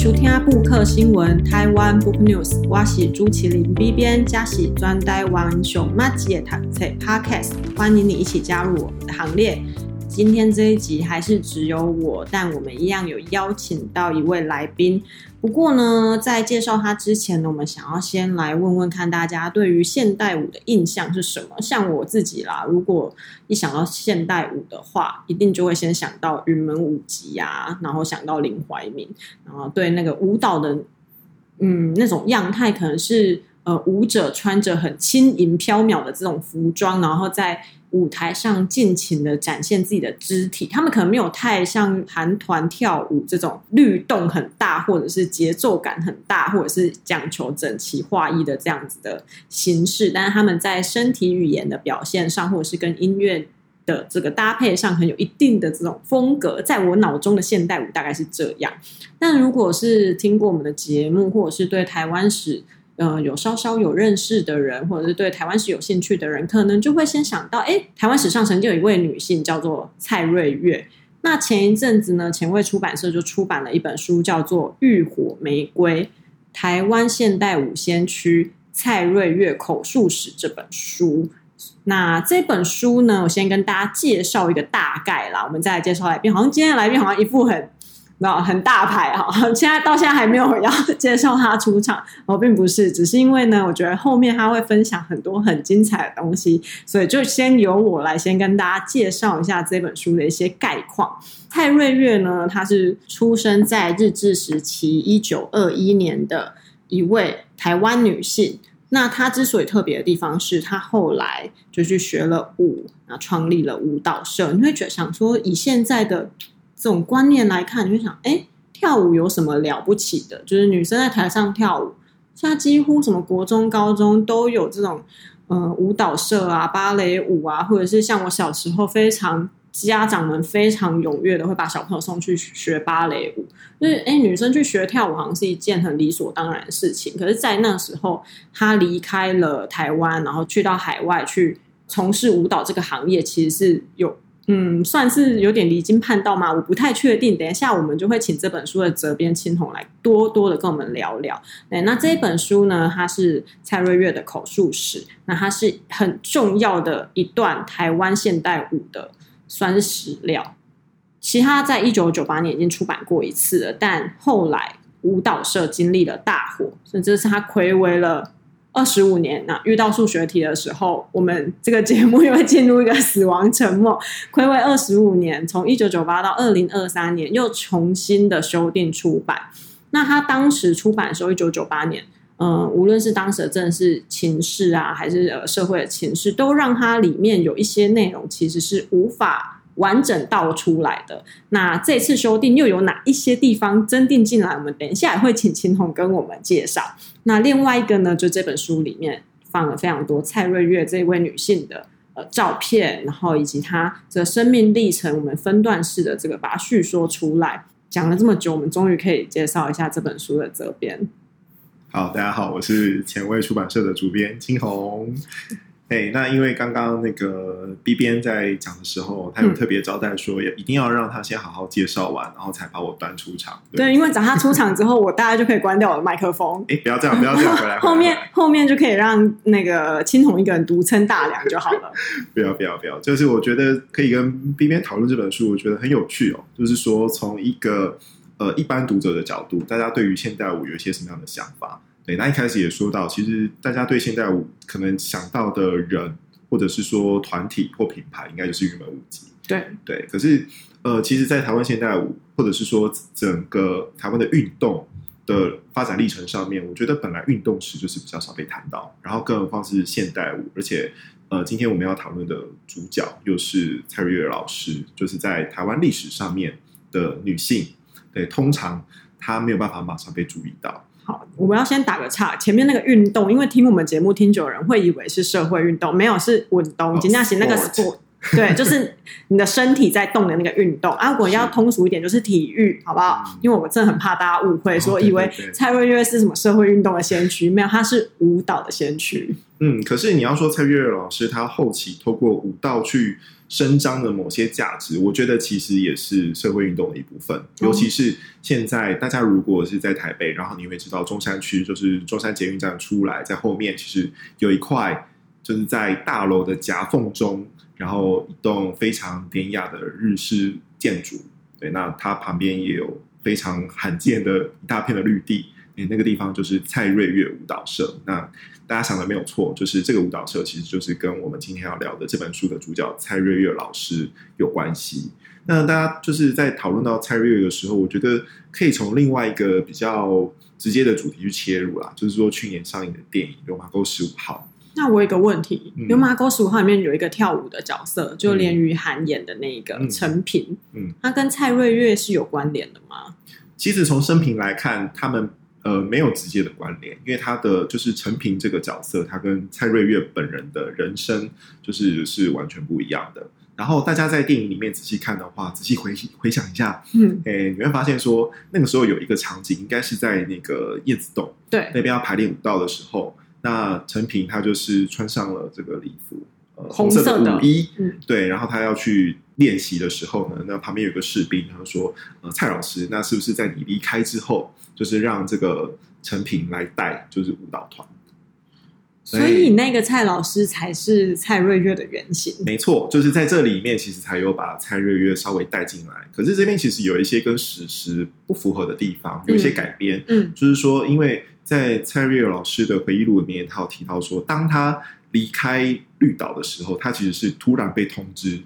收听布克新闻台湾 Book News，我是朱麒麟 B 编，加是专台湾熊妈姐的读册 Podcast，欢迎你一起加入我们的行列。今天这一集还是只有我，但我们一样有邀请到一位来宾。不过呢，在介绍他之前呢，我们想要先来问问看大家对于现代舞的印象是什么？像我自己啦，如果一想到现代舞的话，一定就会先想到云门舞集啊，然后想到林怀民，然后对那个舞蹈的，嗯，那种样态可能是呃舞者穿着很轻盈飘渺的这种服装，然后在。舞台上尽情的展现自己的肢体，他们可能没有太像韩团跳舞这种律动很大，或者是节奏感很大，或者是讲求整齐划一的这样子的形式。但是他们在身体语言的表现上，或者是跟音乐的这个搭配上，很有一定的这种风格。在我脑中的现代舞大概是这样。但如果是听过我们的节目，或者是对台湾史，呃，有稍稍有认识的人，或者是对台湾史有兴趣的人，可能就会先想到，哎，台湾史上曾经有一位女性叫做蔡瑞月。那前一阵子呢，前卫出版社就出版了一本书，叫做《浴火玫瑰：台湾现代舞先驱蔡瑞月口述史》这本书。那这本书呢，我先跟大家介绍一个大概啦，我们再来介绍来宾。好像今天来宾好像一副很。那很大牌哈，现在到现在还没有要介绍他出场，我 并不是，只是因为呢，我觉得后面他会分享很多很精彩的东西，所以就先由我来先跟大家介绍一下这本书的一些概况。蔡瑞月呢，她是出生在日治时期一九二一年的一位台湾女性。那她之所以特别的地方是，她后来就去学了舞，然后创立了舞蹈社。你会觉得想说，以现在的。这种观念来看，你会想，哎，跳舞有什么了不起的？就是女生在台上跳舞，现在几乎什么国中、高中都有这种，呃，舞蹈社啊、芭蕾舞啊，或者是像我小时候，非常家长们非常踊跃的会把小朋友送去学芭蕾舞。就是，哎，女生去学跳舞好像是一件很理所当然的事情。可是，在那时候，她离开了台湾，然后去到海外去从事舞蹈这个行业，其实是有。嗯，算是有点离经叛道吗？我不太确定。等一下，我们就会请这本书的责编青红来多多的跟我们聊聊。对，那这本书呢，它是蔡瑞月的口述史，那它是很重要的一段台湾现代舞的酸史料。其他在一九九八年已经出版过一次了，但后来舞蹈社经历了大火，甚至是他睽违了。二十五年，那遇到数学题的时候，我们这个节目又会进入一个死亡沉默。睽违二十五年，从一九九八到二零二三年，又重新的修订出版。那他当时出版的时候，一九九八年，嗯、无论是当时的政治情势啊，还是呃社会的情势，都让它里面有一些内容其实是无法。完整倒出来的。那这次修订又有哪一些地方增订进来？我们等一下也会请青红跟我们介绍。那另外一个呢，就这本书里面放了非常多蔡瑞月这位女性的呃照片，然后以及她的生命历程，我们分段式的这个把它叙说出来。讲了这么久，我们终于可以介绍一下这本书的责编。好，大家好，我是前卫出版社的主编青红。哎、hey，那因为刚刚那个 B 编在讲的时候，他有特别招待说，也一定要让他先好好介绍完，然后才把我端出场。对，对，因为等他出场之后，我大概就可以关掉我的麦克风。哎，不要这样，不要这样，回来。后面后面就可以让那个青铜一个人独撑大梁就好了。不要不要不要，就是我觉得可以跟 B 编讨论这本书，我觉得很有趣哦。就是说，从一个呃一般读者的角度，大家对于现代舞有一些什么样的想法？对，那一开始也说到，其实大家对现代舞可能想到的人，或者是说团体或品牌，应该就是云门舞集。对对，可是呃，其实，在台湾现代舞，或者是说整个台湾的运动的发展历程上面，我觉得本来运动史就是比较少被谈到，然后更何况是现代舞，而且呃，今天我们要讨论的主角又是蔡瑞月老师，就是在台湾历史上面的女性，对，通常她没有办法马上被注意到。好，我们要先打个岔。前面那个运动，因为听我们节目听久的人会以为是社会运动，没有是运动。今天是那个 sport，对，就是你的身体在动的那个运动啊。如果要通俗一点，就是体育，好不好？嗯、因为我真的很怕大家误会，说以为蔡瑞月是什么社会运动的先驱，没有，他是舞蹈的先驱。嗯，可是你要说蔡瑞月老师，他后期透过舞蹈去伸张的某些价值，我觉得其实也是社会运动的一部分。嗯、尤其是现在大家如果是在台北，然后你会知道中山区就是中山捷运站出来，在后面其实有一块，就是在大楼的夹缝中。然后一栋非常典雅的日式建筑，对，那它旁边也有非常罕见的一大片的绿地，那个地方就是蔡瑞月舞蹈社。那大家想的没有错，就是这个舞蹈社其实就是跟我们今天要聊的这本书的主角蔡瑞月老师有关系。那大家就是在讨论到蔡瑞月的时候，我觉得可以从另外一个比较直接的主题去切入啦，就是说去年上映的电影《流马沟十五号》。那我有一个问题，《流麻沟十五号》里面有一个跳舞的角色，嗯、就连于涵演的那个陈平，嗯，他跟蔡瑞月是有关联的吗？其实从生平来看，他们呃没有直接的关联，因为他的就是陈平这个角色，他跟蔡瑞月本人的人生就是是完全不一样的。然后大家在电影里面仔细看的话，仔细回回想一下，嗯，诶，你会发现说那个时候有一个场景，应该是在那个叶子洞，对，那边要排练舞蹈的时候。那陈平他就是穿上了这个礼服，呃，红色的舞衣，嗯，对，然后他要去练习的时候呢，那旁边有个士兵，他说：“呃，蔡老师，那是不是在你离开之后，就是让这个陈平来带，就是舞蹈团？”所以那个蔡老师才是蔡瑞月的原型。没错，就是在这里面，其实才有把蔡瑞月稍微带进来。可是这边其实有一些跟史实不符合的地方，有一些改编，嗯，嗯，就是说，因为。在蔡瑞月老师的回忆录里面，他有提到说，当他离开绿岛的时候，他其实是突然被通知，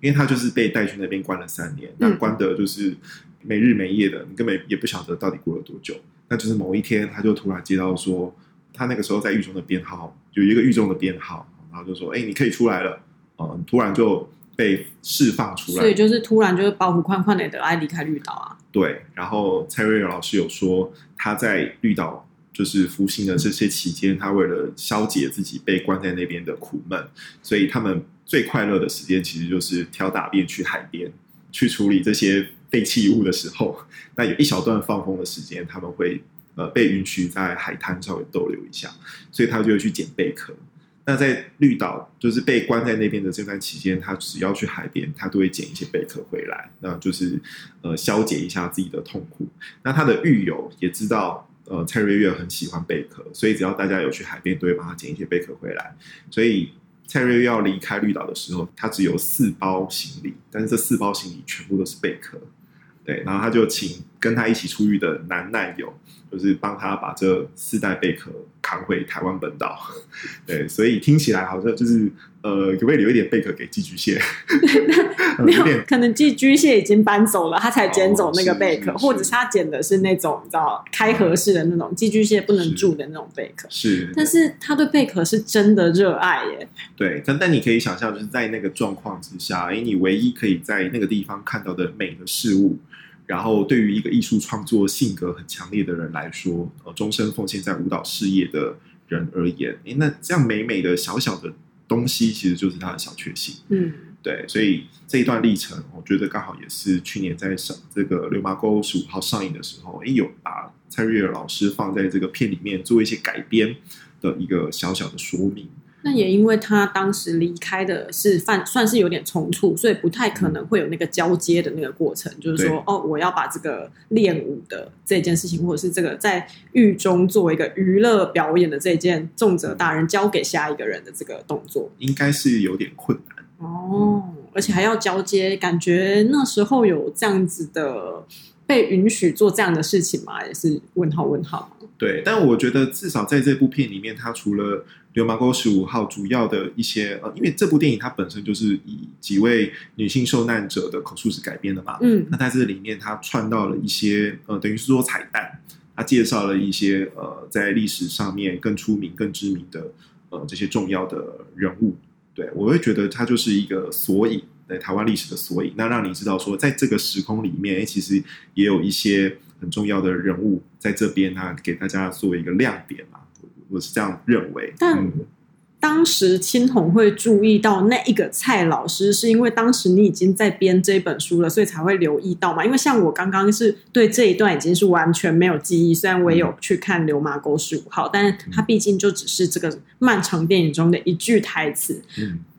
因为他就是被带去那边关了三年，那关的就是没日没夜的，你根本也不晓得到底过了多久。那就是某一天，他就突然接到说，他那个时候在狱中的编号有一个狱中的编号，然后就说：“哎，你可以出来了。”嗯，突然就被释放出来，所以就是突然就是包袱宽宽的得爱离开绿岛啊。对，然后蔡瑞月老师有说他在绿岛。就是服刑的这些期间，他为了消解自己被关在那边的苦闷，所以他们最快乐的时间其实就是挑大便去海边去处理这些废弃物的时候。那有一小段放风的时间，他们会呃被允许在海滩稍微逗留一下，所以他就会去捡贝壳。那在绿岛就是被关在那边的这段期间，他只要去海边，他都会捡一些贝壳回来，那就是呃消解一下自己的痛苦。那他的狱友也知道。呃，蔡瑞月很喜欢贝壳，所以只要大家有去海边，都会帮他捡一些贝壳回来。所以蔡瑞要离开绿岛的时候，他只有四包行李，但是这四包行李全部都是贝壳。对，然后他就请跟他一起出狱的男难友，就是帮他把这四袋贝壳扛回台湾本岛。对，所以听起来好像就是。呃，可不可以留一点贝壳给寄居蟹？没有，可能寄居蟹已经搬走了，他才捡走那个贝壳，或者是他捡的是那种你知道开合式的那种寄居蟹不能住的那种贝壳。是，但是他对贝壳是真的热爱耶。对，但但你可以想象，就是在那个状况之下，哎，你唯一可以在那个地方看到的美的事物，然后对于一个艺术创作性格很强烈的人来说，呃，终身奉献在舞蹈事业的人而言，哎，那这样美美的小小的。东西其实就是他的小确幸，嗯，对，所以这一段历程，我觉得刚好也是去年在上这个《流麻沟十五号》上映的时候，诶有把蔡瑞尔老师放在这个片里面做一些改编的一个小小的说明。那也因为他当时离开的是算算是有点冲突，所以不太可能会有那个交接的那个过程，嗯、就是说哦，我要把这个练舞的这件事情，或者是这个在狱中作为一个娱乐表演的这件重责大人交给下一个人的这个动作，应该是有点困难。哦，嗯、而且还要交接，感觉那时候有这样子的被允许做这样的事情吗？也是问号问号。对，但我觉得至少在这部片里面，它除了流氓沟十五号主要的一些呃，因为这部电影它本身就是以几位女性受难者的口述史改编的嘛，嗯，那在这里面它串到了一些呃，等于是说彩蛋，它介绍了一些呃，在历史上面更出名、更知名的呃这些重要的人物，对，我会觉得它就是一个索引，对台湾历史的索引，那让你知道说，在这个时空里面，其实也有一些很重要的人物在这边，它给大家作为一个亮点嘛。我是这样认为，但当时青红会注意到那一个蔡老师，是因为当时你已经在编这本书了，所以才会留意到嘛？因为像我刚刚是对这一段已经是完全没有记忆，虽然我也有去看《流麻沟十五号》，但它毕竟就只是这个漫长电影中的一句台词。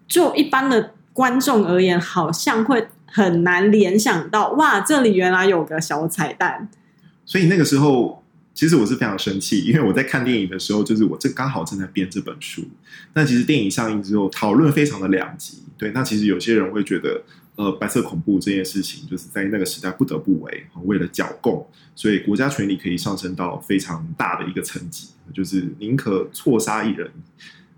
就一般的观众而言，好像会很难联想到，哇，这里原来有个小彩蛋。所以那个时候。其实我是非常生气，因为我在看电影的时候，就是我正刚好正在编这本书。那其实电影上映之后，讨论非常的两极。对，那其实有些人会觉得，呃，白色恐怖这件事情，就是在那个时代不得不为，为了剿共，所以国家权力可以上升到非常大的一个层级，就是宁可错杀一人。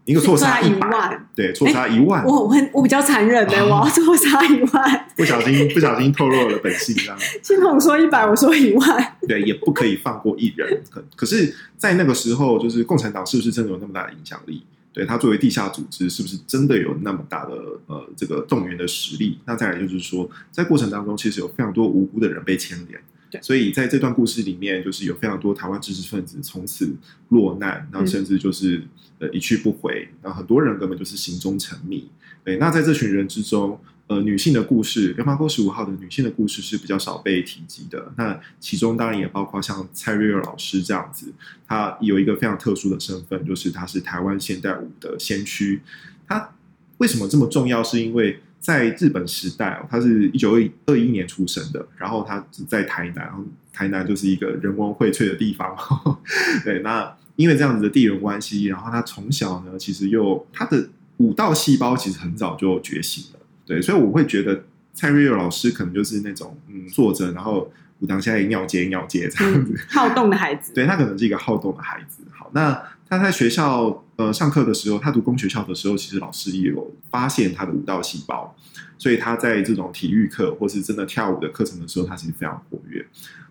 一个错杀一万，对，错杀一万。我我我比较残忍 的，我要错杀一万。不小心不小心透露了本性，这样。青铜说一百，我说一万。对，也不可以放过一人。可可是，在那个时候，就是共产党是不是真的有那么大的影响力？对，他作为地下组织，是不是真的有那么大的呃这个动员的实力？那再来就是说，在过程当中，其实有非常多无辜的人被牵连。所以在这段故事里面，就是有非常多台湾知识分子从此落难，然后甚至就是呃一去不回，然后很多人根本就是刑终沉迷。对，那在这群人之中，呃，女性的故事，流麻沟十五号的女性的故事是比较少被提及的。那其中当然也包括像蔡瑞月老师这样子，她有一个非常特殊的身份，就是她是台湾现代舞的先驱。她为什么这么重要？是因为在日本时代哦，他是一九二一年出生的，然后他在台南，台南就是一个人文荟萃的地方。对，那因为这样子的地缘关系，然后他从小呢，其实又他的舞蹈细胞其实很早就觉醒了。对，所以我会觉得蔡瑞佑老师可能就是那种嗯，坐着然后武堂下来尿接尿接这样子，嗯，好动的孩子。对，他可能是一个好动的孩子。好，那。他在学校呃上课的时候，他读公学校的时候，其实老师也有发现他的舞蹈细胞，所以他在这种体育课或是真的跳舞的课程的时候，他其实非常活跃。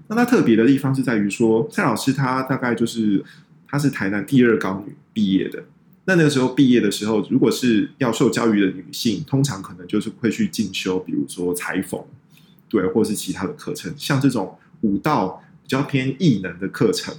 那他特别的地方是在于说，蔡老师他大概就是他是台南第二高女毕业的。那那个时候毕业的时候，如果是要受教育的女性，通常可能就是会去进修，比如说裁缝，对，或是其他的课程，像这种舞蹈比较偏艺能的课程。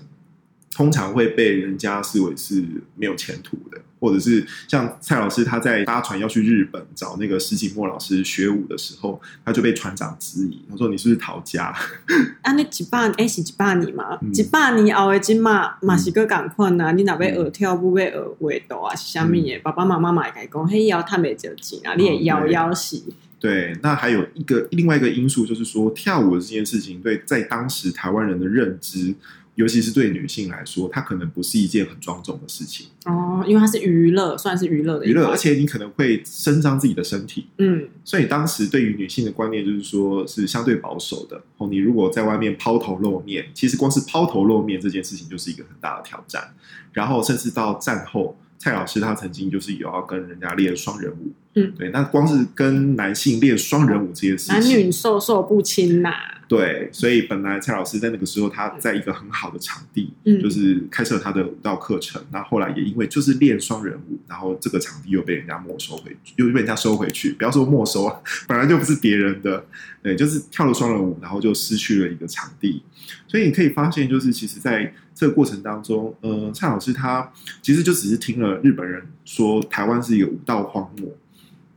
通常会被人家视为是没有前途的，或者是像蔡老师他在搭船要去日本找那个石井墨老师学舞的时候，他就被船长质疑，他说：“你是不是逃家？” 啊，你几百哎是几百年嘛？几百年后的金马马西哥赶快啊！你哪被学跳不被学画图啊？是虾米的？爸爸妈妈买给讲，嘿要他没交钱啊！你也要要死。对，那还有一个另外一个因素就是说，跳舞的这件事情，对在当时台湾人的认知。尤其是对女性来说，它可能不是一件很庄重的事情哦，因为它是娱乐，算是娱乐的娱乐，而且你可能会伸张自己的身体，嗯，所以当时对于女性的观念就是说是相对保守的。哦，你如果在外面抛头露面，其实光是抛头露面这件事情就是一个很大的挑战。然后甚至到战后，蔡老师他曾经就是有要跟人家练双人舞，嗯，对，那光是跟男性练双人舞这件事情，男女授受不亲呐。对，所以本来蔡老师在那个时候，他在一个很好的场地，嗯，就是开设他的舞蹈课程。那、嗯、后，来也因为就是练双人舞，然后这个场地又被人家没收回，又被人家收回去。不要说没收，本来就不是别人的，对，就是跳了双人舞，然后就失去了一个场地。所以你可以发现，就是其实在这个过程当中，呃，蔡老师他其实就只是听了日本人说台湾是一个舞蹈荒漠，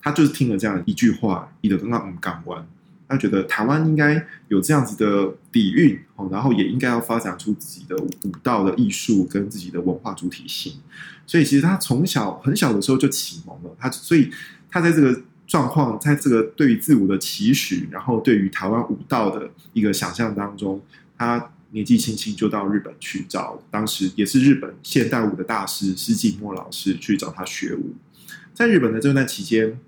他就是听了这样一句话，你的刚刚嗯港湾。他觉得台湾应该有这样子的底蕴哦，然后也应该要发展出自己的舞蹈的艺术跟自己的文化主体性。所以其实他从小很小的时候就启蒙了他，所以他在这个状况，在这个对于自我的期许，然后对于台湾舞蹈的一个想象当中，他年纪轻轻就到日本去找当时也是日本现代舞的大师石井漠老师去找他学舞。在日本的这段期间。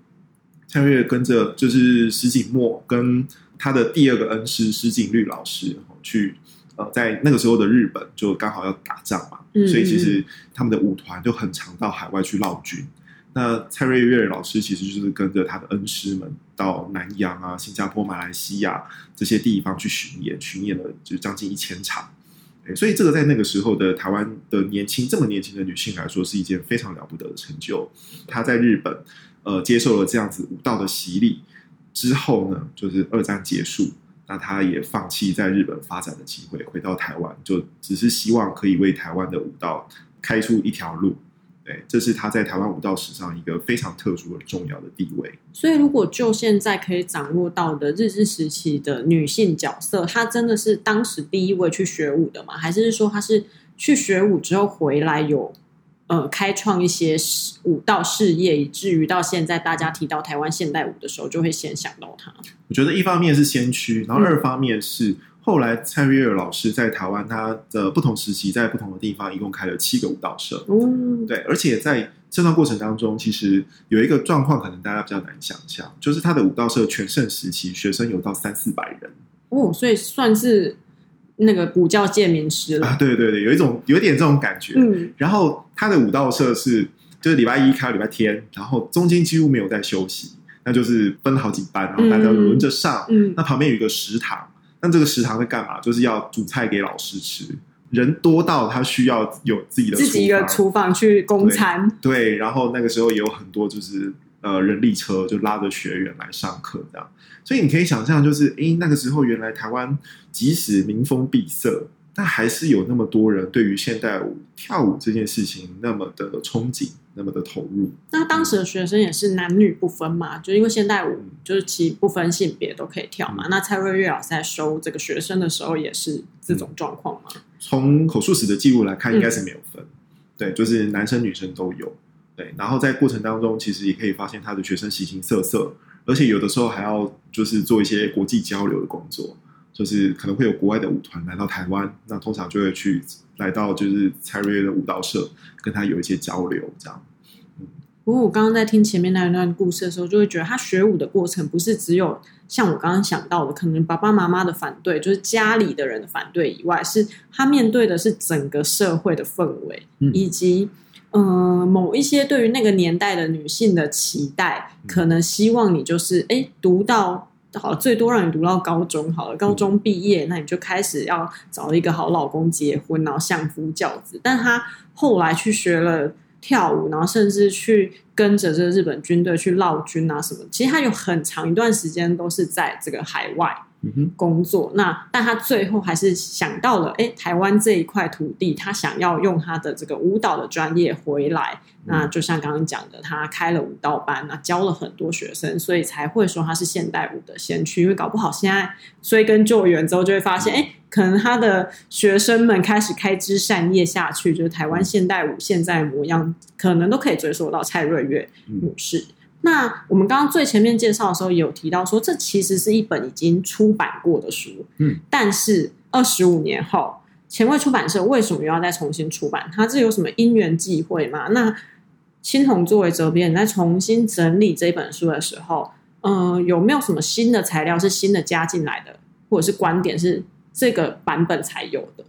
蔡月跟着就是石井墨跟他的第二个恩师石井绿老师去，呃，在那个时候的日本就刚好要打仗嘛，嗯、所以其实他们的舞团就很常到海外去劳军。那蔡瑞月老师其实就是跟着他的恩师们到南洋啊、新加坡、马来西亚这些地方去巡演，巡演了就将近一千场。所以这个在那个时候的台湾的年轻这么年轻的女性来说，是一件非常了不得的成就。她在日本。呃，接受了这样子舞蹈的洗礼之后呢，就是二战结束，那他也放弃在日本发展的机会，回到台湾，就只是希望可以为台湾的舞蹈开出一条路。对，这是他在台湾武道史上一个非常特殊的重要的地位。所以，如果就现在可以掌握到的日治时期的女性角色，她真的是当时第一位去学武的吗？还是说她是去学武之后回来有呃开创一些舞蹈事业，以至于到现在大家提到台湾现代舞的时候，就会先想到他？我觉得一方面是先驱，然后二方面是。嗯后来蔡瑞尔老师在台湾，他的不同时期在不同的地方，一共开了七个舞蹈社。嗯，对，而且在这段过程当中，其实有一个状况，可能大家比较难想象，就是他的舞蹈社全盛时期，学生有到三四百人。哦，所以算是那个古教界名师了啊！对对对，有一种有一点这种感觉。嗯，然后他的武道社是就是礼拜一开到礼拜天，然后中间几乎没有在休息，那就是分好几班，然后大家轮着上。嗯，那旁边有一个食堂。那这个食堂在干嘛？就是要煮菜给老师吃，人多到他需要有自己的自己一个厨房去供餐对。对，然后那个时候也有很多就是呃人力车就拉着学员来上课这样，所以你可以想象，就是诶那个时候原来台湾即使民风闭塞。但还是有那么多人对于现代舞跳舞这件事情那么的憧憬，那么的投入。那当时的学生也是男女不分嘛？就因为现代舞就是其不分性别都可以跳嘛。嗯、那蔡瑞月老师在收这个学生的时候也是这种状况吗？从口述史的记录来看，应该是没有分。嗯、对，就是男生女生都有。对，然后在过程当中，其实也可以发现他的学生形形色色，而且有的时候还要就是做一些国际交流的工作。就是可能会有国外的舞团来到台湾，那通常就会去来到就是蔡瑞月的舞蹈社，跟他有一些交流，这样。嗯，不过我刚刚在听前面那一段故事的时候，就会觉得他学舞的过程不是只有像我刚刚想到的，可能爸爸妈妈的反对，就是家里的人的反对以外，是他面对的是整个社会的氛围，嗯、以及嗯、呃、某一些对于那个年代的女性的期待，可能希望你就是哎读到。好，最多让你读到高中好了，高中毕业，那你就开始要找一个好老公结婚，然后相夫教子。但她后来去学了跳舞，然后甚至去跟着这个日本军队去闹军啊什么。其实他有很长一段时间都是在这个海外。工作，那但他最后还是想到了，哎，台湾这一块土地，他想要用他的这个舞蹈的专业回来。那就像刚刚讲的，他开了舞蹈班，那教了很多学生，所以才会说他是现代舞的先驱。因为搞不好现在追根救源之后，就会发现，哎，可能他的学生们开始开枝散叶下去，就是台湾现代舞现在模样，可能都可以追溯到蔡瑞月女士。那我们刚刚最前面介绍的时候，有提到说，这其实是一本已经出版过的书。嗯，但是二十五年后，前卫出版社为什么又要再重新出版？它这有什么因缘际会吗？那青铜作为责编，在重新整理这本书的时候，嗯、呃，有没有什么新的材料是新的加进来的，或者是观点是这个版本才有的？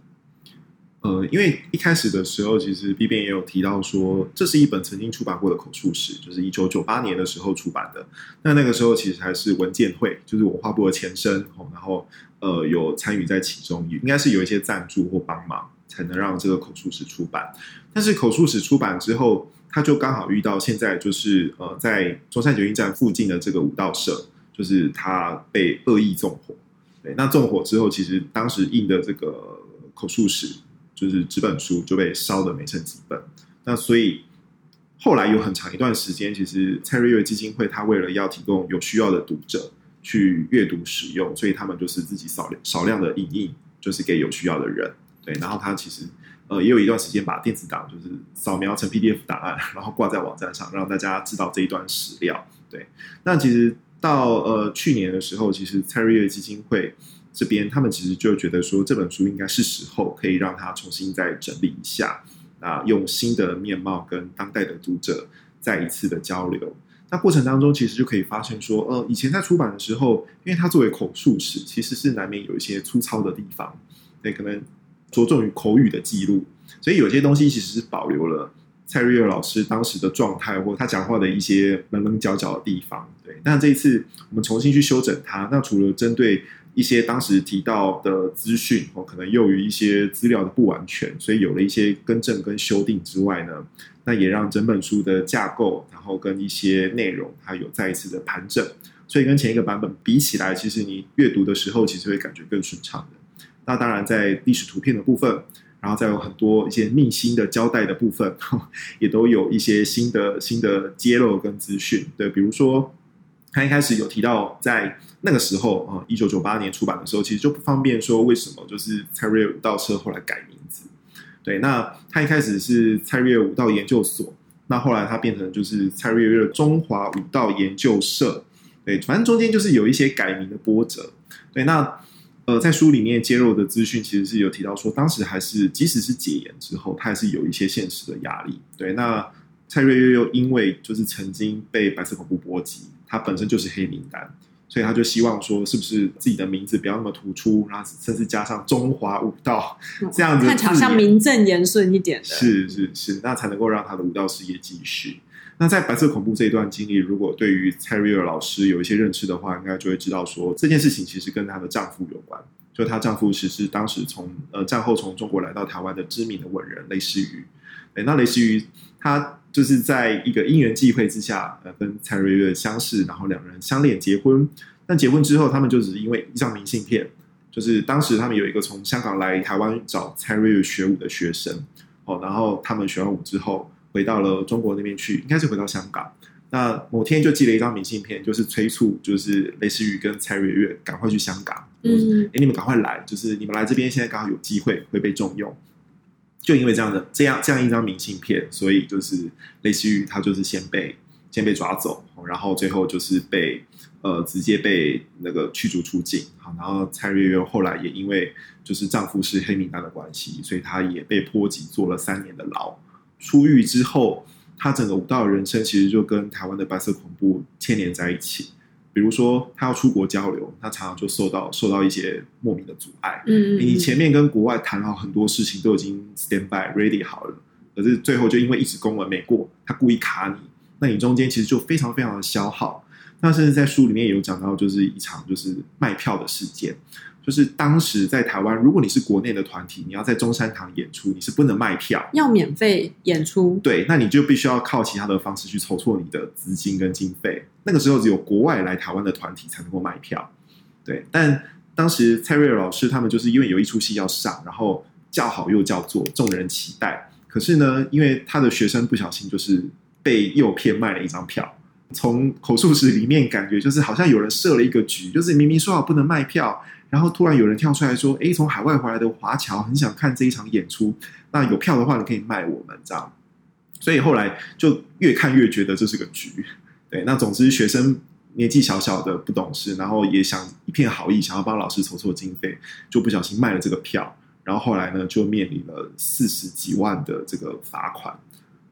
呃，因为一开始的时候，其实 B 编也有提到说，这是一本曾经出版过的口述史，就是一九九八年的时候出版的。那那个时候其实还是文建会，就是文化部的前身，然后呃有参与在其中，应该是有一些赞助或帮忙，才能让这个口述史出版。但是口述史出版之后，他就刚好遇到现在就是呃在中山捷运站附近的这个武道社，就是他被恶意纵火。对，那纵火之后，其实当时印的这个口述史。就是纸本书就被烧的没剩几本，那所以后来有很长一段时间，其实蔡瑞月基金会他为了要提供有需要的读者去阅读使用，所以他们就是自己少量少量的影印，就是给有需要的人。对，然后他其实呃也有一段时间把电子档就是扫描成 PDF 档案，然后挂在网站上，让大家知道这一段史料。对，那其实到呃去年的时候，其实蔡瑞月基金会。这边他们其实就觉得说，这本书应该是时候可以让它重新再整理一下，啊，用新的面貌跟当代的读者再一次的交流。那过程当中，其实就可以发现说，呃，以前在出版的时候，因为它作为口述史，其实是难免有一些粗糙的地方，对，可能着重于口语的记录，所以有些东西其实是保留了蔡瑞月老师当时的状态或他讲话的一些棱棱角角的地方，对。但这一次我们重新去修整它，那除了针对一些当时提到的资讯，哦，可能由于一些资料的不完全，所以有了一些更正跟修订之外呢，那也让整本书的架构，然后跟一些内容，它有再一次的盘整，所以跟前一个版本比起来，其实你阅读的时候，其实会感觉更顺畅的。那当然，在历史图片的部分，然后再有很多一些秘辛的交代的部分，也都有一些新的新的揭露跟资讯。对，比如说他一开始有提到，在那个时候啊，一九九八年出版的时候，其实就不方便说为什么就是蔡瑞武道社后来改名字。对，那他一开始是蔡瑞武道研究所，那后来他变成就是蔡瑞月中华武道研究社。对，反正中间就是有一些改名的波折。对，那。呃，在书里面揭露的资讯，其实是有提到说，当时还是即使是解严之后，他还是有一些现实的压力。对，那蔡瑞月又因为就是曾经被白色恐怖波及，他本身就是黑名单，所以他就希望说，是不是自己的名字不要那么突出，然后甚至加上中华武道这样子，看起来像名正言顺一点的，是是是，那才能够让他的武道事业继续。那在白色恐怖这一段经历，如果对于蔡瑞尔老师有一些认识的话，应该就会知道说，这件事情其实跟她的丈夫有关。就她丈夫其实是当时从呃战后从中国来到台湾的知名的文人雷师瑜。哎，那雷师瑜他就是在一个因缘际会之下，呃，跟蔡瑞月相识，然后两人相恋结婚。但结婚之后，他们就只是因为一张明信片，就是当时他们有一个从香港来台湾找蔡瑞月学舞的学生，哦，然后他们学完舞之后。回到了中国那边去，应该是回到香港。那某天就寄了一张明信片，就是催促，就是类似于跟蔡瑞月赶快去香港。嗯，哎，你们赶快来，就是你们来这边，现在刚好有机会会被重用。就因为这样的这样这样一张明信片，所以就是类似于他就是先被先被抓走，然后最后就是被呃直接被那个驱逐出境。好，然后蔡瑞月后来也因为就是丈夫是黑名单的关系，所以她也被波及坐了三年的牢。出狱之后，他整个舞蹈人生其实就跟台湾的白色恐怖牵连在一起。比如说，他要出国交流，他常常就受到受到一些莫名的阻碍。嗯，你前面跟国外谈好很多事情，都已经 stand by ready 好了，可是最后就因为一纸公文没过，他故意卡你，那你中间其实就非常非常的消耗。那甚至在书里面有讲到，就是一场就是卖票的事件。就是当时在台湾，如果你是国内的团体，你要在中山堂演出，你是不能卖票，要免费演出。对，那你就必须要靠其他的方式去筹措你的资金跟经费。那个时候只有国外来台湾的团体才能够卖票。对，但当时蔡瑞月老师他们就是因为有一出戏要上，然后叫好又叫座，众人期待。可是呢，因为他的学生不小心就是被诱骗卖了一张票。从口述史里面感觉就是好像有人设了一个局，就是明明说好不能卖票。然后突然有人跳出来说：“诶，从海外回来的华侨很想看这一场演出，那有票的话，你可以卖我们这样。”所以后来就越看越觉得这是个局。对，那总之学生年纪小小的不懂事，然后也想一片好意，想要帮老师筹措经费，就不小心卖了这个票。然后后来呢，就面临了四十几万的这个罚款。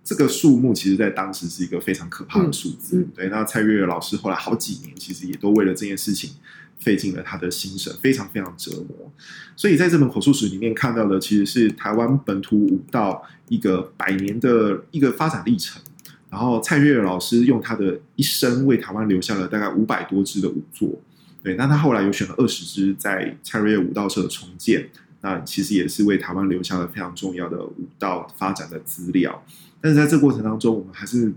这个数目其实，在当时是一个非常可怕的数字。嗯、对，那蔡月月老师后来好几年，其实也都为了这件事情。费尽了他的心神，非常非常折磨。所以在这本口述史里面看到的，其实是台湾本土舞蹈一个百年的一个发展历程。然后蔡月月老师用他的一生为台湾留下了大概五百多支的舞作。对，那他后来有选了二十支在蔡瑞月舞蹈社的重建，那其实也是为台湾留下了非常重要的武道发展的资料。但是在这过程当中，我们还是。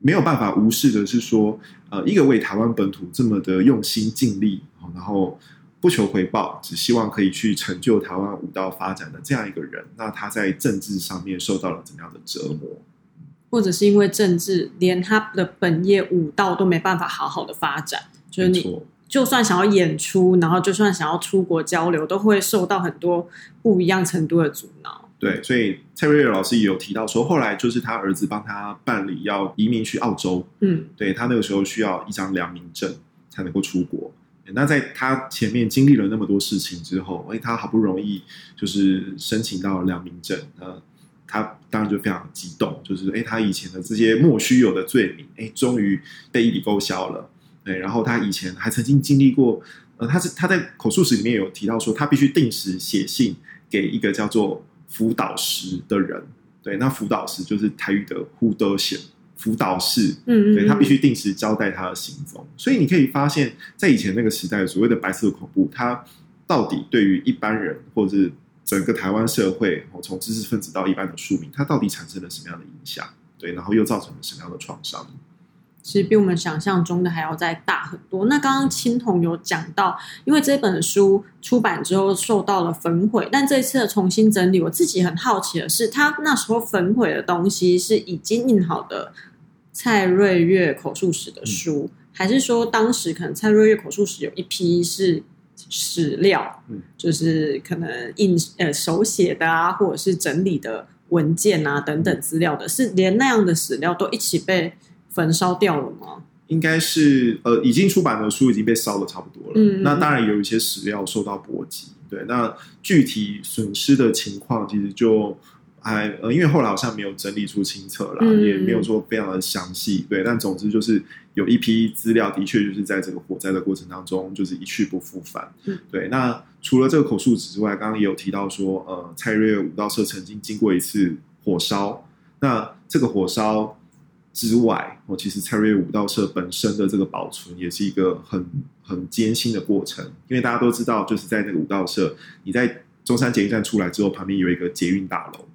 没有办法无视的是说，呃，一个为台湾本土这么的用心尽力，然后不求回报，只希望可以去成就台湾武道发展的这样一个人，那他在政治上面受到了怎样的折磨？或者是因为政治，连他的本业武道都没办法好好的发展，就是你就算想要演出，然后就算想要出国交流，都会受到很多不一样程度的阻挠。对，所以蔡瑞瑞老师也有提到说，后来就是他儿子帮他办理要移民去澳洲，嗯，对，他那个时候需要一张良民证才能够出国。那在他前面经历了那么多事情之后，哎，他好不容易就是申请到良民证，呃，他当然就非常激动，就是哎，他以前的这些莫须有的罪名，哎，终于被一笔勾销了。对，然后他以前还曾经经历过，呃，他是他在口述史里面有提到说，他必须定时写信给一个叫做。辅导师的人，对，那辅导师就是台语的辅导线辅导室，嗯，对，他必须定时交代他的行踪。所以你可以发现，在以前那个时代，所谓的白色恐怖，它到底对于一般人，或者是整个台湾社会，从知识分子到一般的庶民，它到底产生了什么样的影响？对，然后又造成了什么样的创伤？其实比我们想象中的还要再大很多。那刚刚青铜有讲到，因为这本书出版之后受到了焚毁，但这次的重新整理，我自己很好奇的是，他那时候焚毁的东西是已经印好的蔡瑞月口述史的书，嗯、还是说当时可能蔡瑞月口述史有一批是史料，嗯，就是可能印呃手写的啊，或者是整理的文件啊等等资料的，是连那样的史料都一起被。焚烧掉了吗？应该是呃，已经出版的书已经被烧的差不多了。嗯，那当然有一些史料受到波及。对，那具体损失的情况其实就还呃，因为后来好像没有整理出清册啦，嗯、也没有说非常的详细。对，但总之就是有一批资料的确就是在这个火灾的过程当中就是一去不复返。嗯，对。那除了这个口述史之外，刚刚也有提到说，呃，蔡瑞月武道社曾经经过一次火烧。那这个火烧。之外，我，其实蔡瑞月武道社本身的这个保存也是一个很很艰辛的过程，因为大家都知道，就是在那个武道社，你在中山捷运站出来之后，旁边有一个捷运大楼，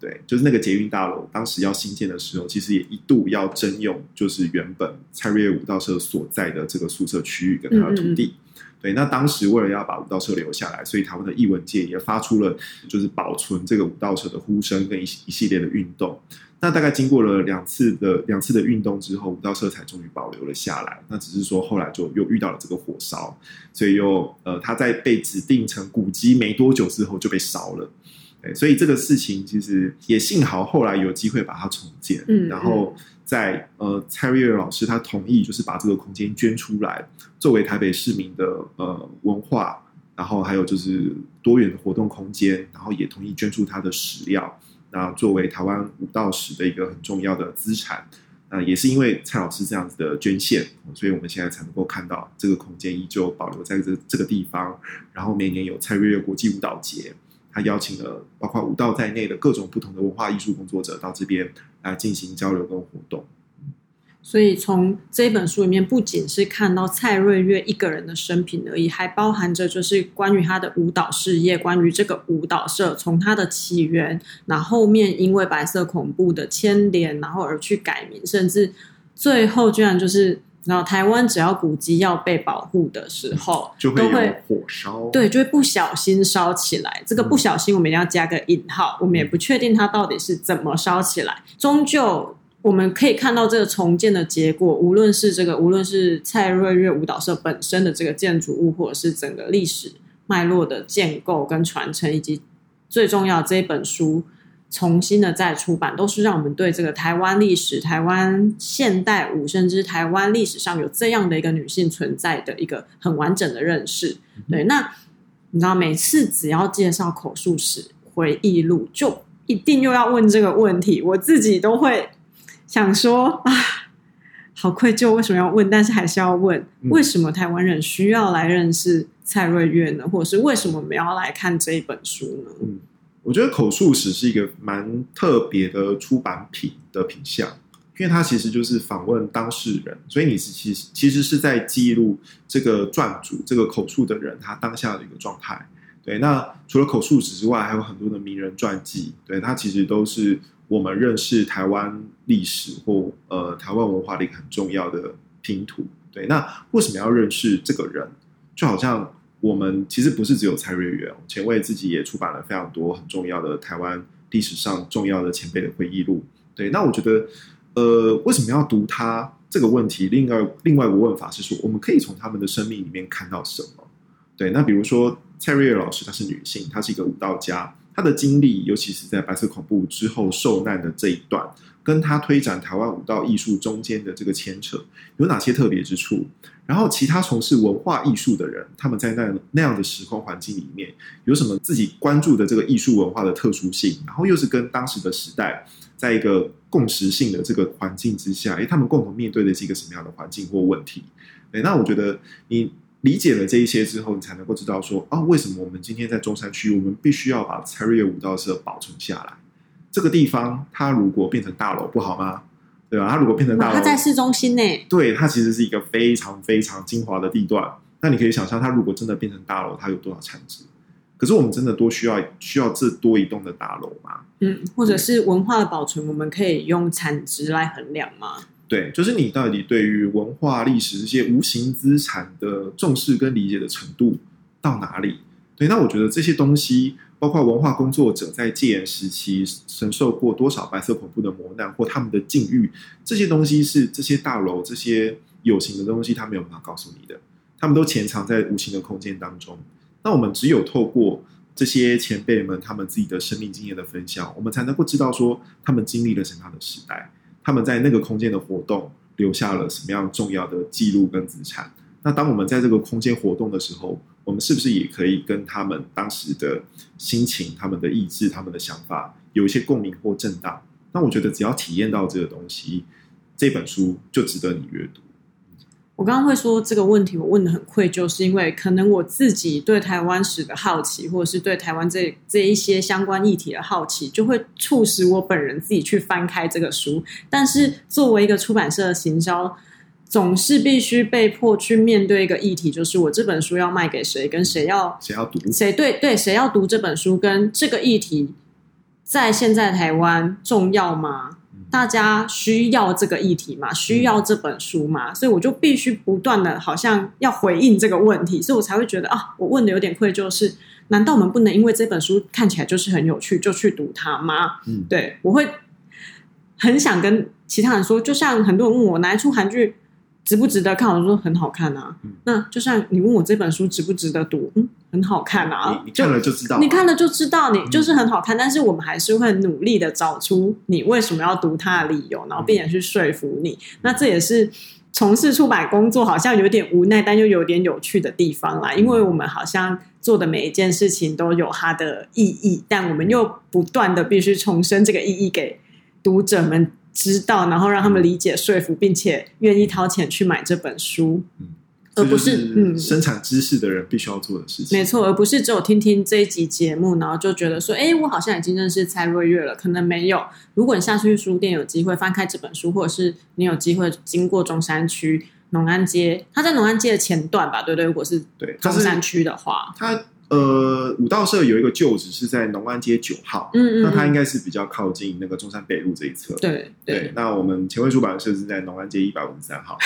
对，就是那个捷运大楼，当时要新建的时候，其实也一度要征用，就是原本蔡瑞月武道社所在的这个宿舍区域跟它的土地，嗯嗯对，那当时为了要把武道社留下来，所以台湾的艺文界也发出了就是保存这个武道社的呼声跟一一系列的运动。那大概经过了两次的两次的运动之后，武道社才终于保留了下来。那只是说后来就又遇到了这个火烧，所以又呃，他在被指定成古迹没多久之后就被烧了。对，所以这个事情其实也幸好后来有机会把它重建。嗯，然后在呃蔡瑞月老师他同意就是把这个空间捐出来，作为台北市民的呃文化，然后还有就是多元的活动空间，然后也同意捐出他的史料。那作为台湾武道史的一个很重要的资产，那也是因为蔡老师这样子的捐献，所以我们现在才能够看到这个空间依旧保留在这这个地方。然后每年有蔡瑞月国际舞蹈节，他邀请了包括舞蹈在内的各种不同的文化艺术工作者到这边来进行交流跟活动。所以从这本书里面，不仅是看到蔡瑞月一个人的生平而已，还包含着就是关于他的舞蹈事业，关于这个舞蹈社从它的起源，然后后面因为白色恐怖的牵连，然后而去改名，甚至最后居然就是，然后台湾只要古迹要被保护的时候，就会有火烧，对，就会不小心烧起来。这个不小心，我们一定要加个引号，我们也不确定它到底是怎么烧起来，终究。我们可以看到这个重建的结果，无论是这个，无论是蔡瑞月舞蹈社本身的这个建筑物，或者是整个历史脉络的建构跟传承，以及最重要这一本书重新的再出版，都是让我们对这个台湾历史、台湾现代舞，甚至台湾历史上有这样的一个女性存在的一个很完整的认识。对，那你知道，每次只要介绍口述史、回忆录，就一定又要问这个问题，我自己都会。想说啊，好愧疚，为什么要问？但是还是要问，为什么台湾人需要来认识蔡瑞月呢？或者是为什么我们要来看这一本书呢？嗯，我觉得口述史是一个蛮特别的出版品的品相，因为它其实就是访问当事人，所以你是其实其实是在记录这个撰主这个口述的人他当下的一个状态。对，那除了口述史之外，还有很多的名人传记，对，它其实都是。我们认识台湾历史或呃台湾文化的一个很重要的拼图，对。那为什么要认识这个人？就好像我们其实不是只有蔡瑞月，前卫自己也出版了非常多很重要的台湾历史上重要的前辈的回忆录，对。那我觉得，呃，为什么要读他这个问题？另外另外一个问法是说，我们可以从他们的生命里面看到什么？对。那比如说蔡瑞月老师，她是女性，她是一个舞蹈家。他的经历，尤其是在白色恐怖之后受难的这一段，跟他推展台湾舞蹈艺术中间的这个牵扯，有哪些特别之处？然后，其他从事文化艺术的人，他们在那那样的时空环境里面，有什么自己关注的这个艺术文化的特殊性？然后，又是跟当时的时代，在一个共识性的这个环境之下，诶，他们共同面对的是一个什么样的环境或问题？诶，那我觉得你。理解了这一些之后，你才能够知道说啊，为什么我们今天在中山区，我们必须要把蔡瑞月武道社保存下来。这个地方，它如果变成大楼，不好吗？对吧？它如果变成大楼，它在市中心呢，对，它其实是一个非常非常精华的地段。那你可以想象，它如果真的变成大楼，它有多少产值？可是我们真的多需要需要这多一栋的大楼吗？嗯，或者是文化的保存，我们可以用产值来衡量吗？对，就是你到底对于文化历史这些无形资产的重视跟理解的程度到哪里？对，那我觉得这些东西，包括文化工作者在戒严时期承受过多少白色恐怖的磨难或他们的境遇，这些东西是这些大楼这些有形的东西，他没有办法告诉你的，他们都潜藏在无形的空间当中。那我们只有透过这些前辈们他们自己的生命经验的分享，我们才能够知道说他们经历了什么样的时代。他们在那个空间的活动留下了什么样重要的记录跟资产？那当我们在这个空间活动的时候，我们是不是也可以跟他们当时的心情、他们的意志、他们的想法有一些共鸣或震荡？那我觉得只要体验到这个东西，这本书就值得你阅读。我刚刚会说这个问题，我问的很愧疚，是因为可能我自己对台湾史的好奇，或者是对台湾这这一些相关议题的好奇，就会促使我本人自己去翻开这个书。但是作为一个出版社的行销，总是必须被迫去面对一个议题，就是我这本书要卖给谁，跟谁要谁要读，谁对对谁要读这本书，跟这个议题在现在台湾重要吗？大家需要这个议题吗？需要这本书吗？所以我就必须不断的，好像要回应这个问题，所以我才会觉得啊，我问的有点愧疚是，是难道我们不能因为这本书看起来就是很有趣，就去读它吗？嗯，对，我会很想跟其他人说，就像很多人问我哪一出韩剧。值不值得看？我说很好看啊。嗯、那就像你问我这本书值不值得读，嗯，很好看啊。你，你看了就知道，你看了就知道，你就是很好看。嗯、但是我们还是会努力的找出你为什么要读它的理由，然后并且去说服你。嗯、那这也是从事出版工作好像有点无奈，但又有点有趣的地方啦。因为我们好像做的每一件事情都有它的意义，但我们又不断的必须重申这个意义给读者们。知道，然后让他们理解、说服，并且愿意掏钱去买这本书，嗯，而不是嗯生产知识的人必须要做的事情。没错，而不是只有听听这一集节目，然后就觉得说，哎，我好像已经认识蔡瑞月了。可能没有。如果你下次去书店有机会翻开这本书，或者是你有机会经过中山区农安街，它在农安街的前段吧？对对，如果是对中山区的话，它。呃，武道社有一个旧址是在农安街九号，嗯，嗯嗯，那它应该是比较靠近那个中山北路这一侧，对对，对。那我们前卫出版社是在农安街一百五十三号，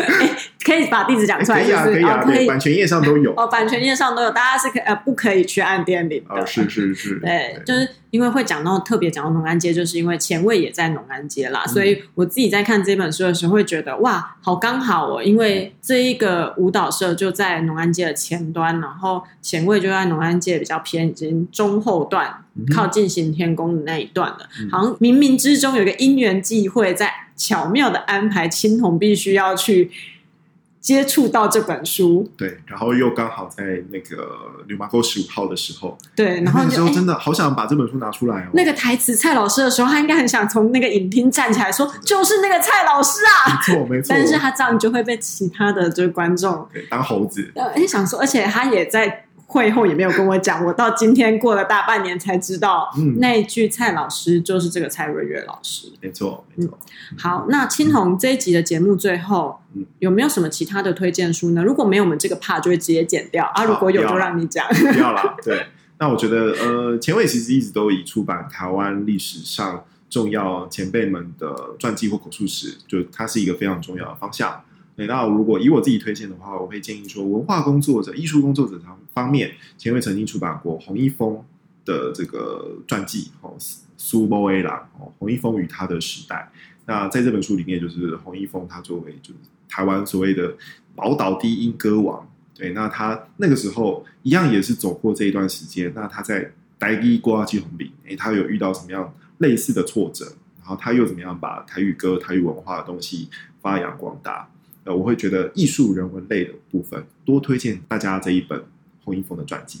可以把地址讲出来，可以啊，可以啊，对，版权页上都有，哦，版权页上都有，大家是可呃不可以去按店里的，哦，是是是，对，就是。因为会讲到特别讲到农安街，就是因为前卫也在农安街啦，嗯、所以我自己在看这本书的时候会觉得哇，好刚好哦，因为这一个舞蹈社就在农安街的前端，然后前卫就在农安街比较偏已经中后段，嗯、靠近行天宫的那一段了，嗯、好像冥冥之中有一个因缘际会，在巧妙的安排，青铜必须要去。接触到这本书，对，然后又刚好在那个牛马沟十五号的时候，对，然后那时候真的好想把这本书拿出来哦。那个台词蔡老师的时候，他应该很想从那个影厅站起来说：“就是那个蔡老师啊！”没错，没错。但是他这样就会被其他的就是观众当猴子。呃，想说，而且他也在。会后也没有跟我讲，我到今天过了大半年才知道，嗯，那一句蔡老师就是这个蔡瑞月老师。没错，没错。好，那青红这一集的节目最后，嗯，有没有什么其他的推荐书呢？如果没有，我们这个 part 就会直接剪掉啊。如果有，就让你讲。不要了。对，那我觉得，呃，前卫其实一直都以出版台湾历史上重要前辈们的传记或口述史，就它是一个非常重要的方向。那如果以我自己推荐的话，我会建议说，文化工作者、艺术工作者方方面，前卫曾经出版过洪一峰的这个传记，哦，苏波 A 啦，哦，洪一峰与他的时代。那在这本书里面，就是洪一峰他作为就是台湾所谓的宝岛低音歌王，对，那他那个时候一样也是走过这一段时间。那他在台语歌姬红饼，哎，他有遇到什么样类似的挫折？然后他又怎么样把台语歌、台语文化的东西发扬光大？我会觉得艺术人文类的部分，多推荐大家这一本洪一峰的传记。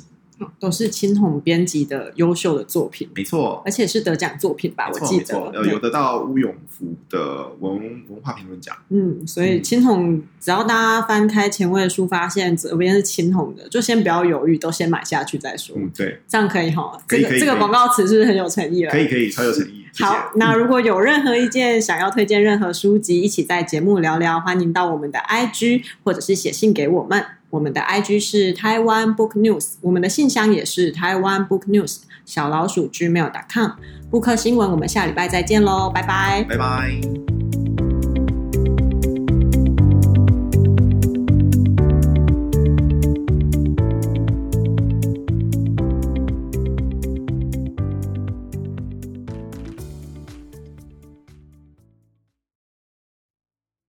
都是青铜编辑的优秀的作品，没错，而且是得奖作品吧？我记得呃，有得到乌永福的文文化评论奖。嗯，所以青铜只要大家翻开前卫书，发现左边是青铜的，就先不要犹豫，都先买下去再说。嗯，对，这样可以哈。这个这个广告词是不是很有诚意了？可以可以，超有诚意。好，那如果有任何意见，想要推荐任何书籍，一起在节目聊聊，欢迎到我们的 IG 或者是写信给我们。我们的 IG 是台湾 Book News，我们的信箱也是台湾 Book News 小老鼠 gmail.com。布克新闻，我们下礼拜再见喽，拜拜，拜拜。